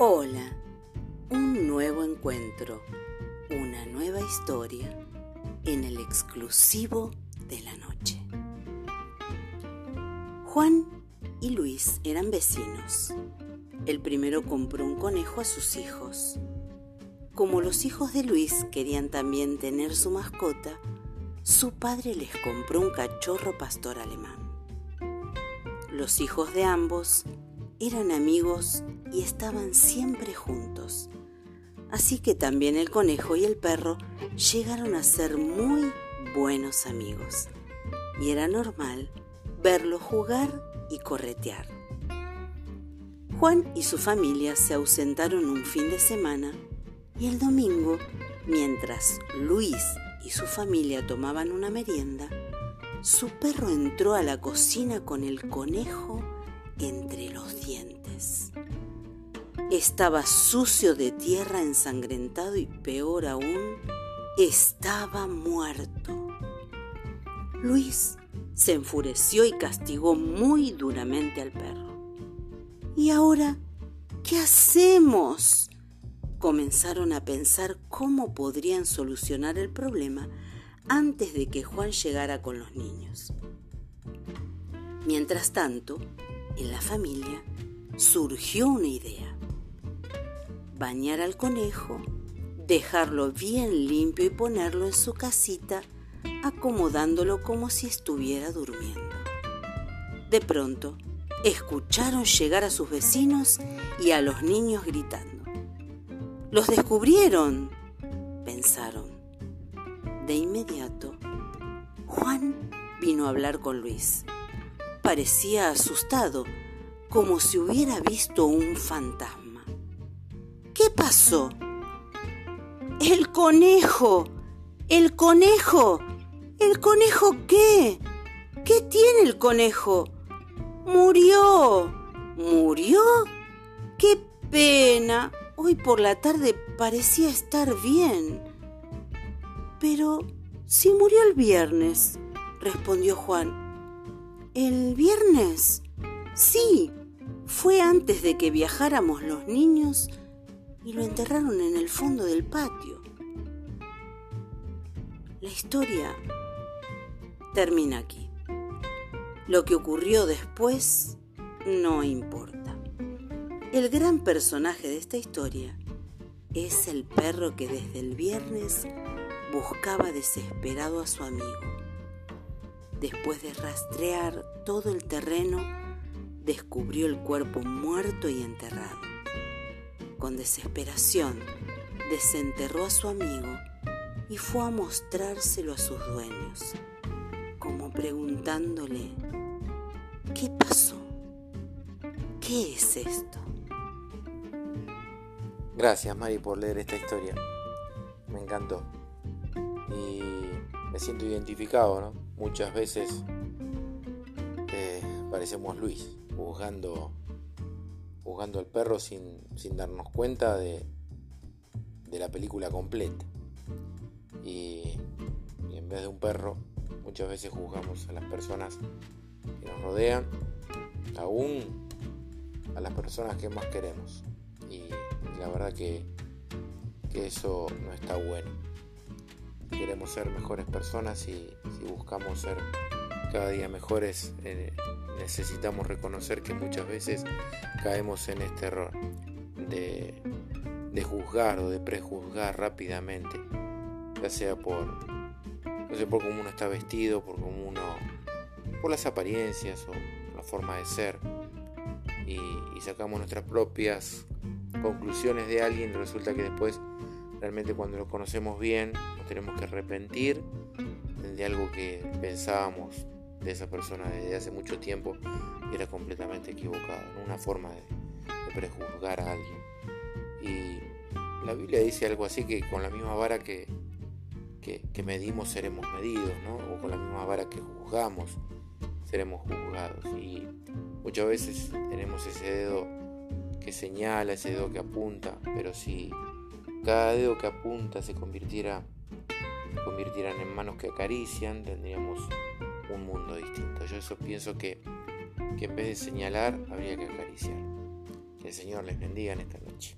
Hola, un nuevo encuentro, una nueva historia en el exclusivo de la noche. Juan y Luis eran vecinos. El primero compró un conejo a sus hijos. Como los hijos de Luis querían también tener su mascota, su padre les compró un cachorro pastor alemán. Los hijos de ambos eran amigos y estaban siempre juntos. Así que también el conejo y el perro llegaron a ser muy buenos amigos. Y era normal verlos jugar y corretear. Juan y su familia se ausentaron un fin de semana y el domingo, mientras Luis y su familia tomaban una merienda, su perro entró a la cocina con el conejo entre los dientes. Estaba sucio de tierra, ensangrentado y peor aún, estaba muerto. Luis se enfureció y castigó muy duramente al perro. ¿Y ahora qué hacemos? Comenzaron a pensar cómo podrían solucionar el problema antes de que Juan llegara con los niños. Mientras tanto, en la familia surgió una idea. Bañar al conejo, dejarlo bien limpio y ponerlo en su casita, acomodándolo como si estuviera durmiendo. De pronto, escucharon llegar a sus vecinos y a los niños gritando. ¡Los descubrieron! pensaron. De inmediato, Juan vino a hablar con Luis. Parecía asustado, como si hubiera visto un fantasma. El conejo. El conejo. ¿El conejo qué? ¿Qué tiene el conejo? Murió. ¿Murió? ¡Qué pena! Hoy por la tarde parecía estar bien. Pero si murió el viernes, respondió Juan. ¿El viernes? Sí, fue antes de que viajáramos los niños y lo enterraron en el fondo del patio. La historia termina aquí. Lo que ocurrió después no importa. El gran personaje de esta historia es el perro que desde el viernes buscaba desesperado a su amigo. Después de rastrear todo el terreno, descubrió el cuerpo muerto y enterrado. Con desesperación, desenterró a su amigo y fue a mostrárselo a sus dueños, como preguntándole, ¿qué pasó? ¿Qué es esto? Gracias Mari por leer esta historia. Me encantó y me siento identificado, ¿no? Muchas veces eh, parecemos Luis, juzgando, juzgando al perro sin, darnos cuenta de, de, la película completa. Y, y en vez de un perro, muchas veces juzgamos a las personas que nos rodean, aún a las personas que más queremos. Y, la verdad que, que eso no está bueno queremos ser mejores personas y si buscamos ser cada día mejores, eh, necesitamos reconocer que muchas veces caemos en este error de, juzgar o de prejuzgar rápidamente, ya sea por, no sé, por cómo uno está vestido, por cómo uno, por las apariencias o la forma de ser, y, sacamos nuestras propias conclusiones de alguien resulta que después realmente cuando lo conocemos bien tenemos que arrepentir de algo que pensábamos de esa persona desde hace mucho tiempo era completamente equivocado, una forma de, prejuzgar a alguien. Y la Biblia dice algo así que con la misma vara que, que, medimos seremos medidos, ¿no? o con la misma vara que juzgamos seremos juzgados. Y muchas veces tenemos ese dedo que señala, ese dedo que apunta, pero si cada dedo que apunta se convirtiera convirtieran en manos que acarician, tendríamos un mundo distinto. Yo eso pienso que, que en vez de señalar, habría que acariciar. Que el Señor les bendiga en esta noche.